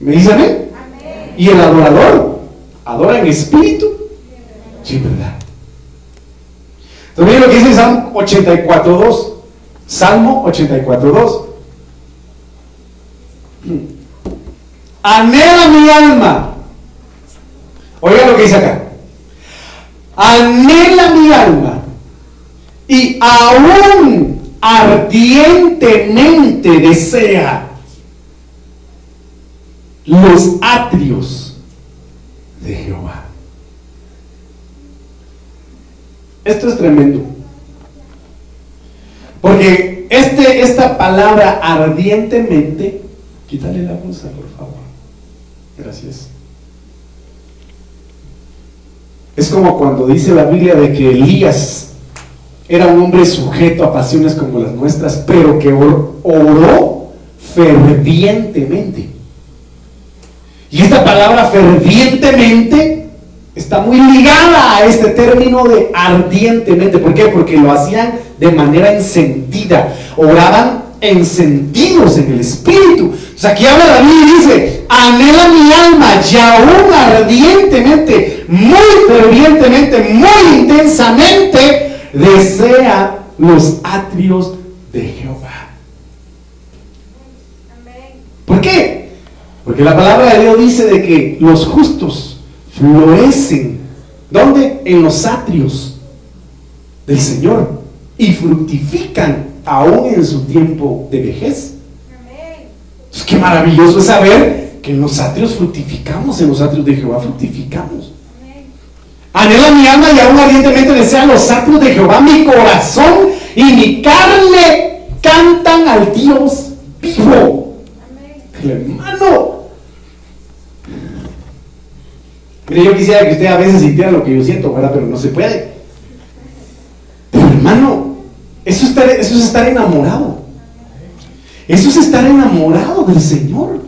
¿Me dicen amén? Y el adorador adora en espíritu. Sí, verdad. Entonces, lo que dice Salmo 84.2. Salmo 84.2. Anhela mi alma. Oiga lo que dice acá. Anhela mi alma. Y aún ardientemente desea los atrios de Jehová. Esto es tremendo. Porque este, esta palabra ardientemente, quítale la bolsa, por favor. Gracias. Es como cuando dice la Biblia de que Elías era un hombre sujeto a pasiones como las nuestras, pero que oró fervientemente. Y esta palabra fervientemente está muy ligada a este término de ardientemente. ¿Por qué? Porque lo hacían de manera encendida. Oraban encendidos en el espíritu. O sea, aquí habla David y dice, anhela mi alma y aún ardientemente, muy fervientemente, muy intensamente, desea los atrios de Jehová. ¿Por qué? Porque la palabra de Dios dice de que los justos florecen. ¿Dónde? En los atrios del Señor. Y fructifican aún en su tiempo de vejez. Es qué maravilloso es saber que en los atrios fructificamos, en los atrios de Jehová fructificamos. Anhela mi alma y aún ardientemente desea los atrios de Jehová. Mi corazón y mi carne cantan al Dios vivo. hermano, Mire, yo quisiera que usted a veces sintiera lo que yo siento, ¿verdad? Pero no se puede. Pero hermano, eso, eso es estar enamorado. Eso es estar enamorado del Señor.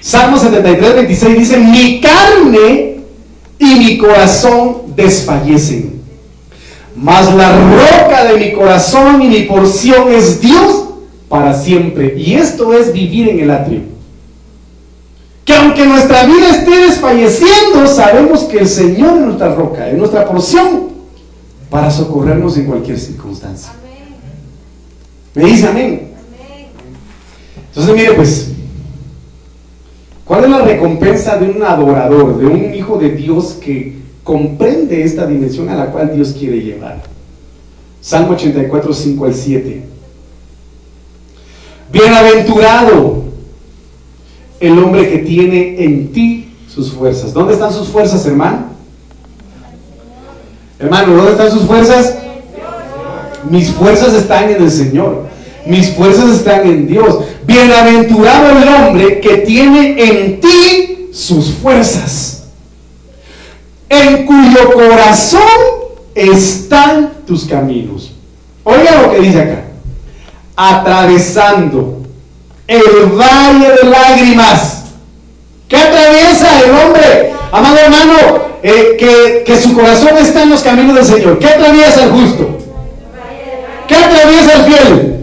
Salmo 73, 26 dice, mi carne y mi corazón desfallecen. Mas la roca de mi corazón y mi porción es Dios para siempre. Y esto es vivir en el atrio que aunque nuestra vida esté desfalleciendo, sabemos que el Señor es nuestra roca, es nuestra porción para socorrernos en cualquier circunstancia. ¿Me dice amén? Entonces, mire pues, ¿cuál es la recompensa de un adorador, de un hijo de Dios que comprende esta dimensión a la cual Dios quiere llevar? Salmo 84, 5 al 7. Bienaventurado el hombre que tiene en ti sus fuerzas. ¿Dónde están sus fuerzas, hermano? Hermano, ¿dónde están sus fuerzas? Mis fuerzas están en el Señor. Mis fuerzas están en Dios. Bienaventurado el hombre que tiene en ti sus fuerzas. En cuyo corazón están tus caminos. Oiga lo que dice acá. Atravesando el valle de lágrimas. ¿Qué atraviesa el hombre? Amado hermano, eh, que, que, su corazón está en los caminos del Señor. ¿Qué atraviesa el justo? ¿Qué atraviesa el fiel?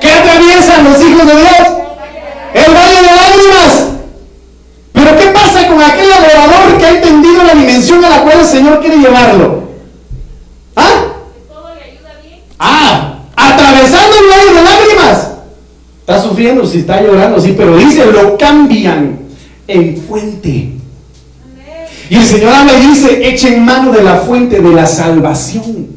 ¿Qué atraviesan los hijos de Dios? El valle de lágrimas. Pero ¿qué pasa con aquel adorador que ha entendido la dimensión a la cual el Señor quiere llevarlo? ¿Ah? Ah, atravesando el valle de lágrimas. Está sufriendo, si está llorando, sí, pero dice, lo cambian en fuente. Y el Señor habla y dice, echen mano de la fuente de la salvación.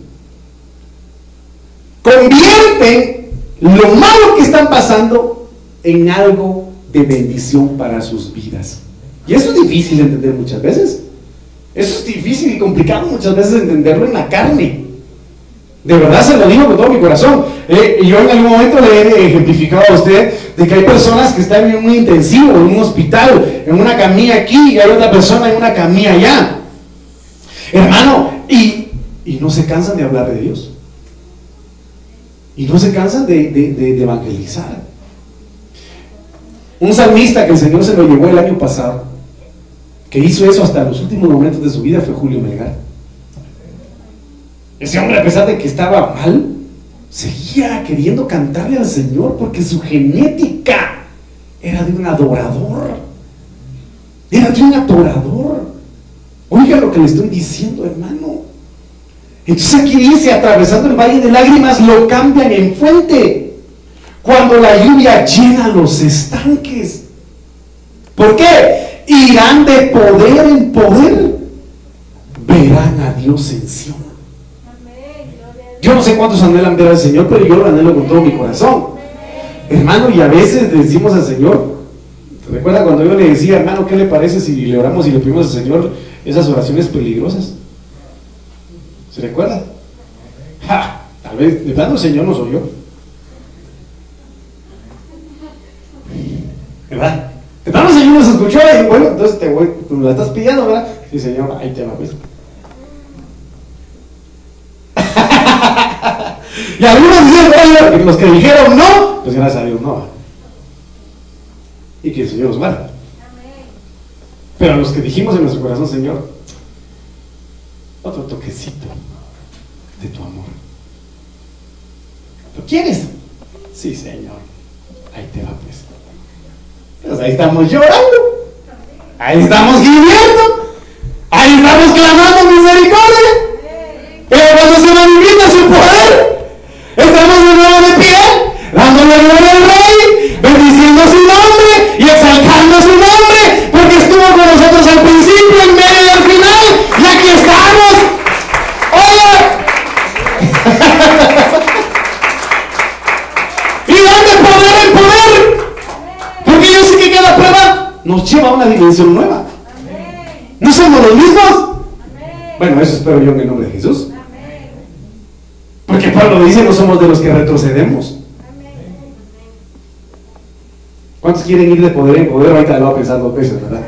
Convierten lo malo que están pasando en algo de bendición para sus vidas. Y eso es difícil de entender muchas veces. Eso es difícil y complicado muchas veces entenderlo en la carne. De verdad se lo digo con todo mi corazón. Eh, yo en algún momento le he ejemplificado a usted de que hay personas que están en un intensivo, en un hospital, en una camilla aquí y hay otra persona en una camilla allá. Hermano, y, no se cansan de hablar de Dios. Y no se cansan de, de evangelizar. Un salmista que el Señor se lo llevó el año pasado, que hizo eso hasta los últimos momentos de su vida, fue Julio Melgar. Ese hombre, a pesar de que estaba mal, seguía queriendo cantarle al Señor porque su genética era de un adorador. Era de un adorador. Oiga lo que le estoy diciendo, hermano. Entonces aquí dice, atravesando el valle de lágrimas, lo cambian en fuente. Cuando la lluvia llena los estanques. ¿Por qué? Irán de poder en poder. Verán a Dios en Sion. Yo no sé cuántos anhelan ver al Señor, pero yo lo anhelo con todo mi corazón. Hermano, y a veces le decimos al Señor, ¿te recuerda cuando yo le decía, hermano, qué le parece si le oramos y le pedimos al Señor esas oraciones peligrosas? ¿Se recuerda? ¡Ja! Tal vez, de plano el Señor nos oyó. ¿Verdad? De plano el Señor nos escuchó y bueno, entonces te voy, tú la estás pidiendo, ¿verdad? Sí, Señor, ahí te va, pues. Y algunos dijeron, los que dijeron no, pues gracias a Dios no. Y que el Señor los guarde. Pero los que dijimos en nuestro corazón, Señor, otro toquecito de tu amor. ¿Lo quieres? Sí, Señor. Ahí te va, pues. Pues ahí estamos llorando. Ahí estamos gimiendo. Ahí estamos clamando misericordia. Pero cuando se manifesta su poder, De nuevo dándole gloria al Rey, bendiciendo su nombre y exaltando su nombre, porque estuvo con nosotros al principio, en medio y al final, y aquí estamos. ¡Hola! y dónde poder en poder, porque yo sé que cada prueba nos lleva a una dimensión nueva. No somos los mismos. Bueno, eso espero yo en el nombre de Jesús. Porque Pablo dice, no somos de los que retrocedemos. ¿Cuántos quieren ir de poder en poder? Ahorita lo va a ¿verdad?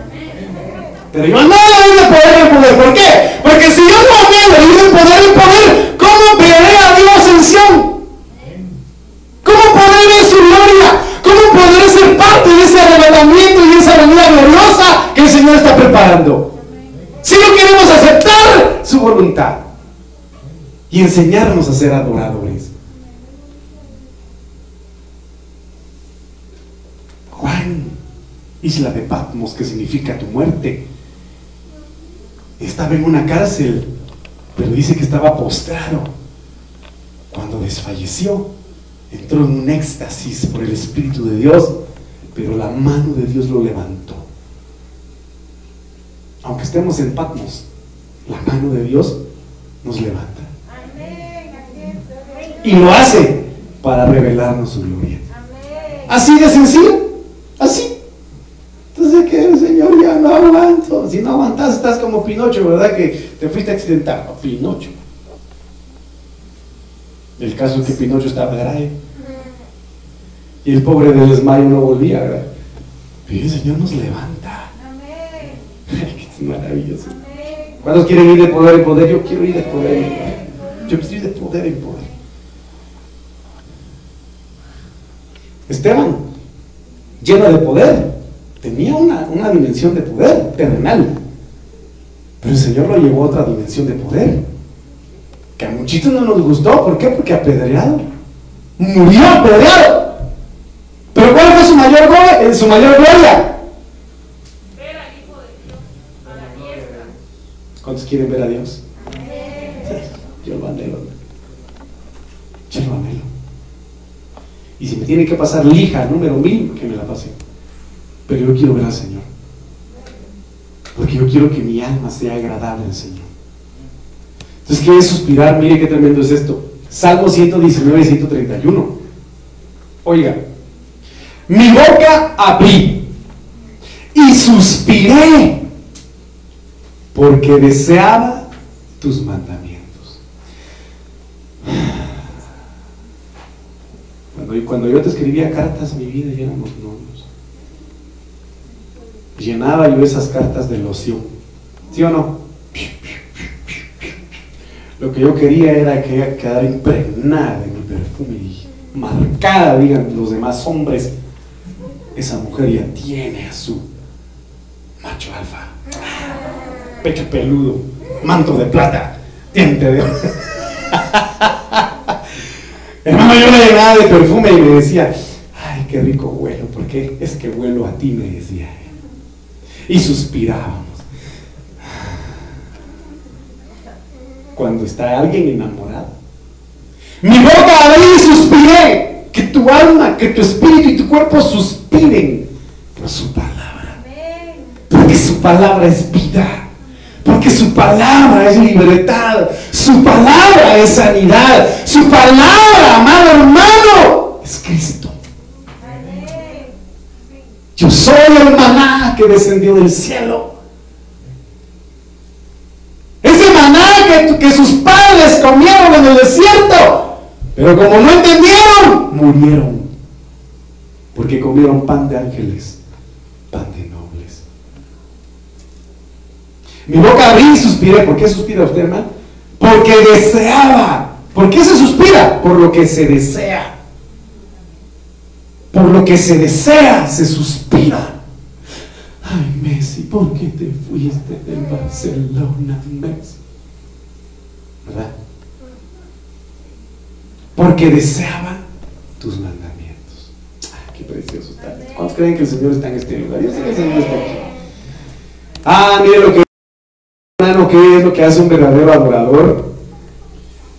Pero yo no ir de poder en poder. ¿Por qué? Porque si yo no anhelo ir de poder en poder, ¿cómo veré a Dios en Sion? ¿Cómo podré ver su gloria? ¿Cómo podré ser parte de ese arrebatamiento y esa venida gloriosa que el Señor está preparando? Si no queremos aceptar su voluntad y enseñarnos a ser adoradores. Juan, isla de Patmos, que significa tu muerte, estaba en una cárcel, pero dice que estaba postrado. Cuando desfalleció, entró en un éxtasis por el Espíritu de Dios, pero la mano de Dios lo levantó. Aunque estemos en Patmos, la mano de Dios nos levanta. Y lo hace para revelarnos su gloria. Así de sencillo. Así. Entonces que Señor ya no aguanto. Si no aguantas estás como Pinocho, ¿verdad? Que te fuiste a accidentar. Pinocho. El caso es que Pinocho estaba grave. Y el pobre del desmayo no volvía, ¿verdad? Pero el Señor nos levanta. Amén. es maravilloso. ¿Cuántos quieren ir de poder en poder? Yo quiero ir de poder en poder. Yo quiero ir de poder en poder. Esteban, lleno de poder, tenía una, dimensión de poder terrenal. Pero el Señor lo llevó a otra dimensión de poder. Que a muchitos no nos gustó. ¿Por qué? Porque apedreado. Murió apedreado. Pero ¿cuál fue su mayor, gloria? Su mayor gloria? Ver al Hijo de Dios a la diestra. ¿Cuántos quieren ver a Dios? Yo lo anhelo. Yo lo anhelo. Y si me tiene que pasar lija número mil, que me la pase. Pero yo quiero ver al Señor. Porque yo quiero que mi alma sea agradable al Señor. Entonces, ¿qué suspirar? Mire qué tremendo es esto. Salmo 119 131. Oiga, mi boca abrí y suspiré porque deseaba tus mandamientos. Cuando, cuando yo te escribía cartas, mi vida ya éramos novios. Llenaba yo esas cartas de loción. ¿Sí o no? Lo que yo quería era que ella quedara impregnada de mi perfume y marcada, digan los demás hombres. Esa mujer ya tiene a su macho alfa, pecho peludo, manto de plata, diente de Hermano, yo le llenaba de perfume y me decía, ay, qué rico huelo, porque es que huelo a ti, me decía. Y suspirábamos. Cuando está alguien enamorado. Mi boca abrí y suspiré. Que tu alma, que tu espíritu y tu cuerpo suspiren por su palabra. Porque su palabra es vida. Porque su palabra es libertad. Su palabra es sanidad. Su palabra, amado hermano, es Cristo. Yo soy el maná que descendió del cielo. Ese maná que, que sus padres comieron en el desierto. Pero como no entendieron, murieron. Porque comieron pan de ángeles, pan de nobles. Mi boca abrí y suspiré. ¿Por qué suspira usted, hermano? Porque deseaba. ¿Por qué se suspira? Por lo que se desea. Por lo que se desea, se suspira. Ay, Messi, ¿por qué te fuiste del Barcelona, Messi? ¿Verdad? Porque deseaba tus mandamientos. Qué precioso está. ¿Cuántos creen que el Señor está en este lugar? Yo sé que el Señor está aquí. Ah, mire lo que hermano, ¿qué es lo que hace un verdadero adorador?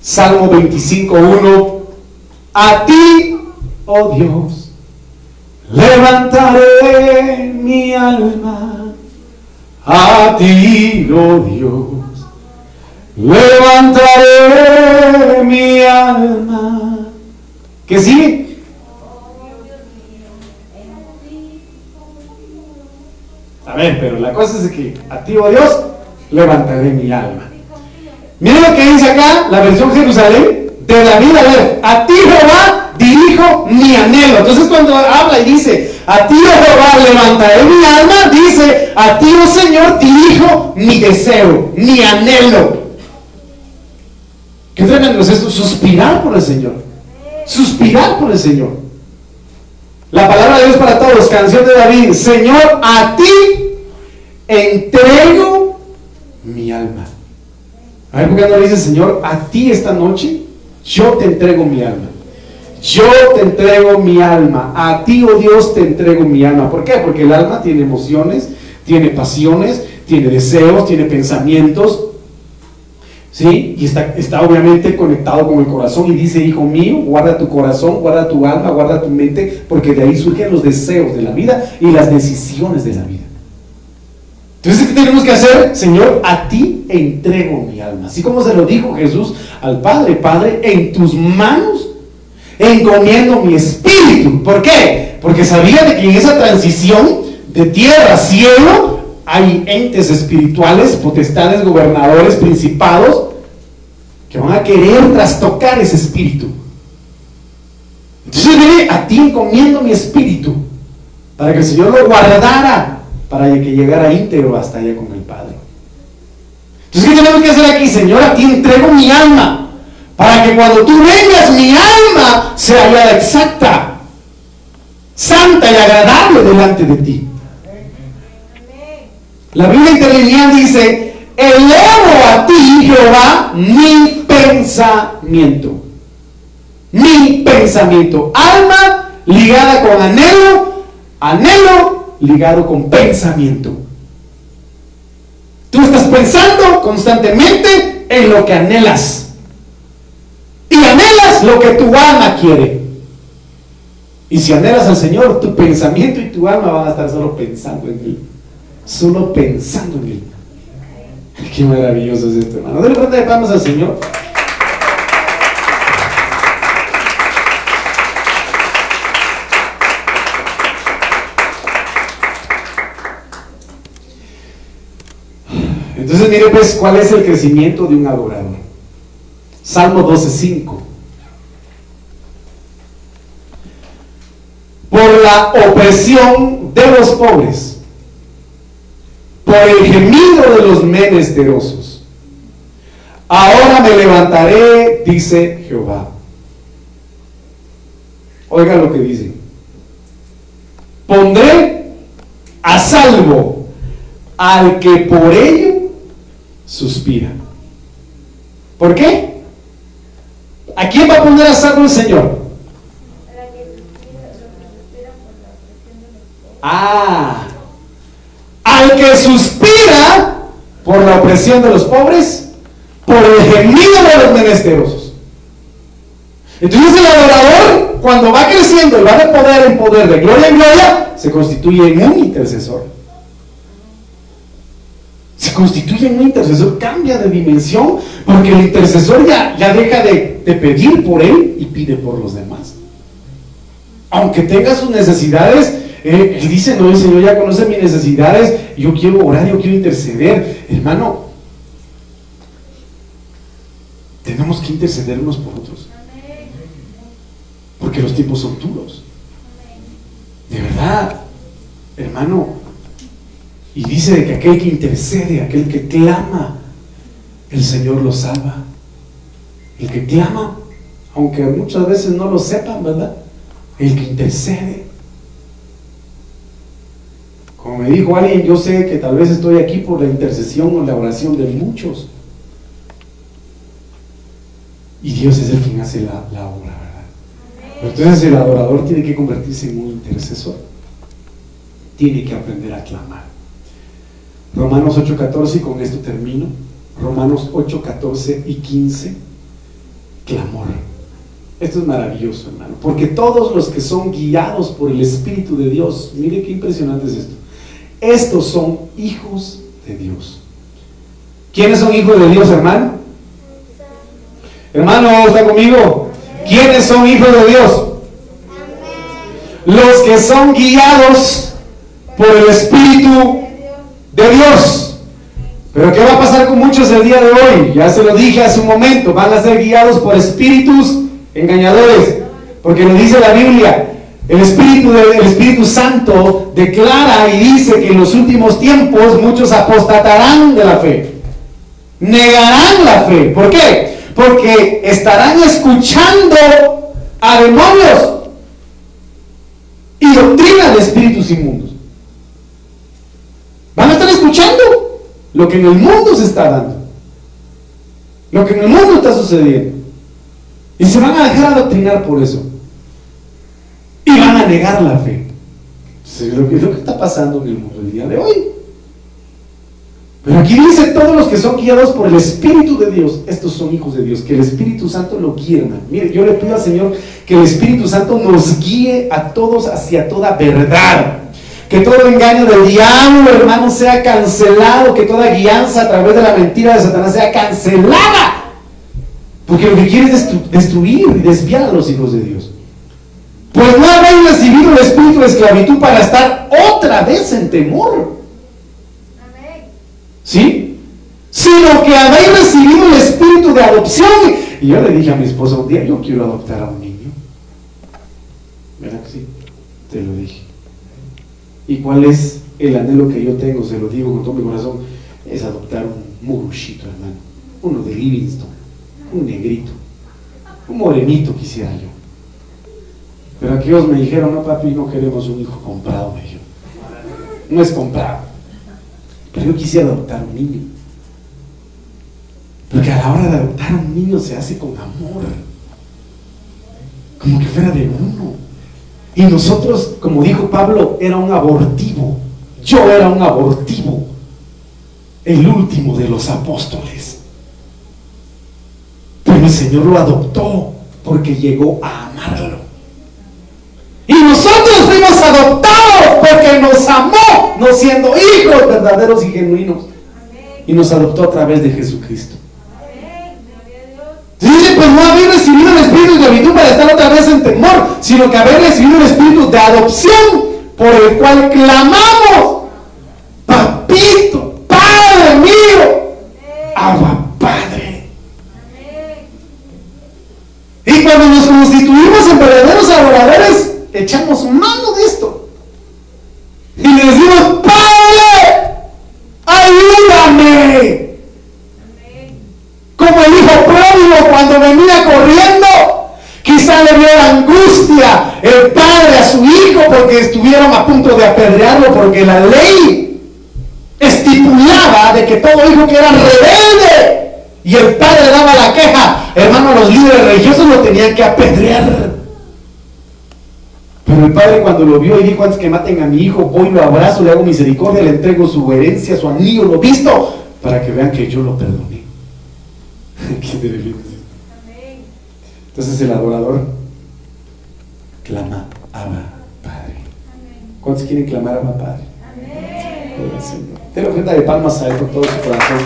Salmo 25.1 A ti, oh Dios, levantaré mi alma. A ti, oh Dios, levantaré mi alma. ¿Que sí? A ver, pero la cosa es que a ti, oh Dios, levantaré mi alma. Miren lo que dice acá, la versión Jerusalén, de David, a ti Jehová dirijo mi anhelo. Entonces cuando habla y dice, a ti Jehová levantaré mi alma, dice, a ti, oh Señor, dirijo mi deseo, mi anhelo. ¿Qué tremendo es esto? Suspirar por el Señor. Suspirar por el Señor. La palabra de Dios para todos, canción de David, Señor, a ti entrego mi alma. A ver, ¿por qué no le dice, Señor, a ti esta noche yo te entrego mi alma? Yo te entrego mi alma. A ti, oh Dios, te entrego mi alma. ¿Por qué? Porque el alma tiene emociones, tiene pasiones, tiene deseos, tiene pensamientos. ¿Sí? Y está obviamente conectado con el corazón y dice, hijo mío, guarda tu corazón, guarda tu alma, guarda tu mente, porque de ahí surgen los deseos de la vida y las decisiones de la vida. Entonces, ¿qué tenemos que hacer? Señor, a ti entrego mi alma. Así como se lo dijo Jesús al Padre, Padre, en tus manos encomiendo mi espíritu. ¿Por qué? Porque sabía de que en esa transición de tierra a cielo hay entes espirituales, potestades, gobernadores, principados, que van a querer trastocar ese espíritu. Entonces, a ti encomiendo mi espíritu, para que el Señor lo guardara, para que llegara íntegro hasta allá con el Padre. Entonces, ¿qué tenemos que hacer aquí? Señor, a ti entrego mi alma, para que cuando tú vengas, mi alma sea hallada exacta, santa y agradable delante de ti. La Biblia interlineal dice, elevo a ti, Jehová, mi pensamiento. Mi pensamiento. Alma ligada con anhelo, anhelo ligado con pensamiento. Tú estás pensando constantemente en lo que anhelas. Y anhelas lo que tu alma quiere. Y si anhelas al Señor, tu pensamiento y tu alma van a estar solo pensando en Él. solo pensando en Él. Qué maravilloso es esto, hermano. Dale de palmas al Señor. Entonces mire pues cuál es el crecimiento de un adorador. Salmo 12.5. Por la opresión de los pobres, por el gemido de los menesterosos. Ahora me levantaré, dice Jehová. Oiga lo que dice. Pondré a salvo al que por ello suspira. ¿Por qué? ¿A quién va a poner a salvo el Señor? Ah, al que suspira por la opresión de los pobres, por el gemido de los menesterosos. Entonces el adorador, cuando va creciendo y va de poder en poder, de gloria en gloria, se constituye en un intercesor se constituye un intercesor, cambia de dimensión, porque el intercesor ya, ya deja de, pedir por él y pide por los demás. Aunque tenga sus necesidades, eh, él dice, no, el Señor ya conoce mis necesidades, yo quiero orar, yo quiero interceder. Hermano, tenemos que interceder unos por otros. Porque los tiempos son duros. De verdad, hermano, y dice que aquel que intercede, aquel que clama, el Señor lo salva. El que clama, aunque muchas veces no lo sepan, ¿verdad? El que intercede. Como me dijo alguien, yo sé que tal vez estoy aquí por la intercesión o la oración de muchos. Y Dios es el quien hace la, la obra, ¿verdad? Entonces el adorador tiene que convertirse en un intercesor. Tiene que aprender a clamar. Romanos 8:14, y con esto termino. Romanos 8:14 y 15, clamor. Esto es maravilloso, hermano, porque todos los que son guiados por el Espíritu de Dios, mire qué impresionante es esto. Estos son hijos de Dios. ¿Quiénes son hijos de Dios, hermano? Hermano, ¿está conmigo? ¿Quiénes son hijos de Dios? Los que son guiados por el Espíritu de Dios. Pero ¿qué va a pasar con muchos el día de hoy? Ya se lo dije hace un momento, van a ser guiados por espíritus engañadores, porque lo dice la Biblia. El Espíritu, el Espíritu Santo declara y dice que en los últimos tiempos muchos apostatarán de la fe. Negarán la fe. ¿Por qué? Porque estarán escuchando a demonios y doctrina de espíritus inmundos. Van a estar escuchando lo que en el mundo se está dando. Lo que en el mundo está sucediendo. Y se van a dejar adoctrinar por eso. Y van a negar la fe. Es lo que, está pasando en el mundo el día de hoy. Pero aquí dice todos los que son guiados por el Espíritu de Dios, estos son hijos de Dios, que el Espíritu Santo lo guíe. Mire, yo le pido al Señor que el Espíritu Santo nos guíe a todos hacia toda verdad. Que todo engaño del diablo, hermano, sea cancelado. Que toda guianza a través de la mentira de Satanás sea cancelada. Porque lo que quiere es destruir y desviar a los hijos de Dios. Pues no habéis recibido el espíritu de esclavitud para estar otra vez en temor. ¿Sí? Sino que habéis recibido el espíritu de adopción. Y yo le dije a mi esposa un día, yo quiero adoptar a un niño. ¿Verdad que sí? Te lo dije. ¿Y cuál es el anhelo que yo tengo? Se lo digo con todo mi corazón. Es adoptar un murushito, hermano. Uno de Livingston. Un negrito. Un morenito quisiera yo. Pero aquellos me dijeron, no papi, no queremos un hijo comprado, me. No es comprado. Pero yo quisiera adoptar un niño. Porque a la hora de adoptar un niño se hace con amor. Como que fuera de uno. Y nosotros, como dijo Pablo, era un abortivo. Yo era un abortivo. El último de los apóstoles. Pero el Señor lo adoptó porque llegó a amarlo. Y nosotros fuimos adoptados porque nos amó, no siendo hijos verdaderos y genuinos. Y nos adoptó a través de Jesucristo. Dice, pues no haber recibido el espíritu de habitud para estar otra vez en temor, sino que haber recibido el espíritu de adopción por el cual clamamos, papito, padre mío, agua padre. Y cuando nos constituimos en verdaderos adoradores, echamos mano de esto. Y le decimos, Padre, ayúdame. Como el hijo pródigo cuando venía corriendo, la angustia el padre a su hijo porque estuvieron a punto de apedrearlo porque la ley estipulaba de que todo hijo que era rebelde y el padre daba la queja, hermano, los líderes religiosos lo tenían que apedrear. Pero el padre cuando lo vio y dijo antes que maten a mi hijo, voy, lo abrazo, le hago misericordia, le entrego su herencia, su anillo, lo visto, para que vean que yo lo perdoné. Entonces el adorador clama, Abba, Padre. ¿Cuántos quieren clamar, Abba, Padre? Amén. Te ofrenda de palmas a él con todo su corazón.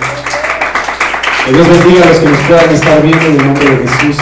Que Dios bendiga a los que nos puedan estar viendo en el nombre de Jesús.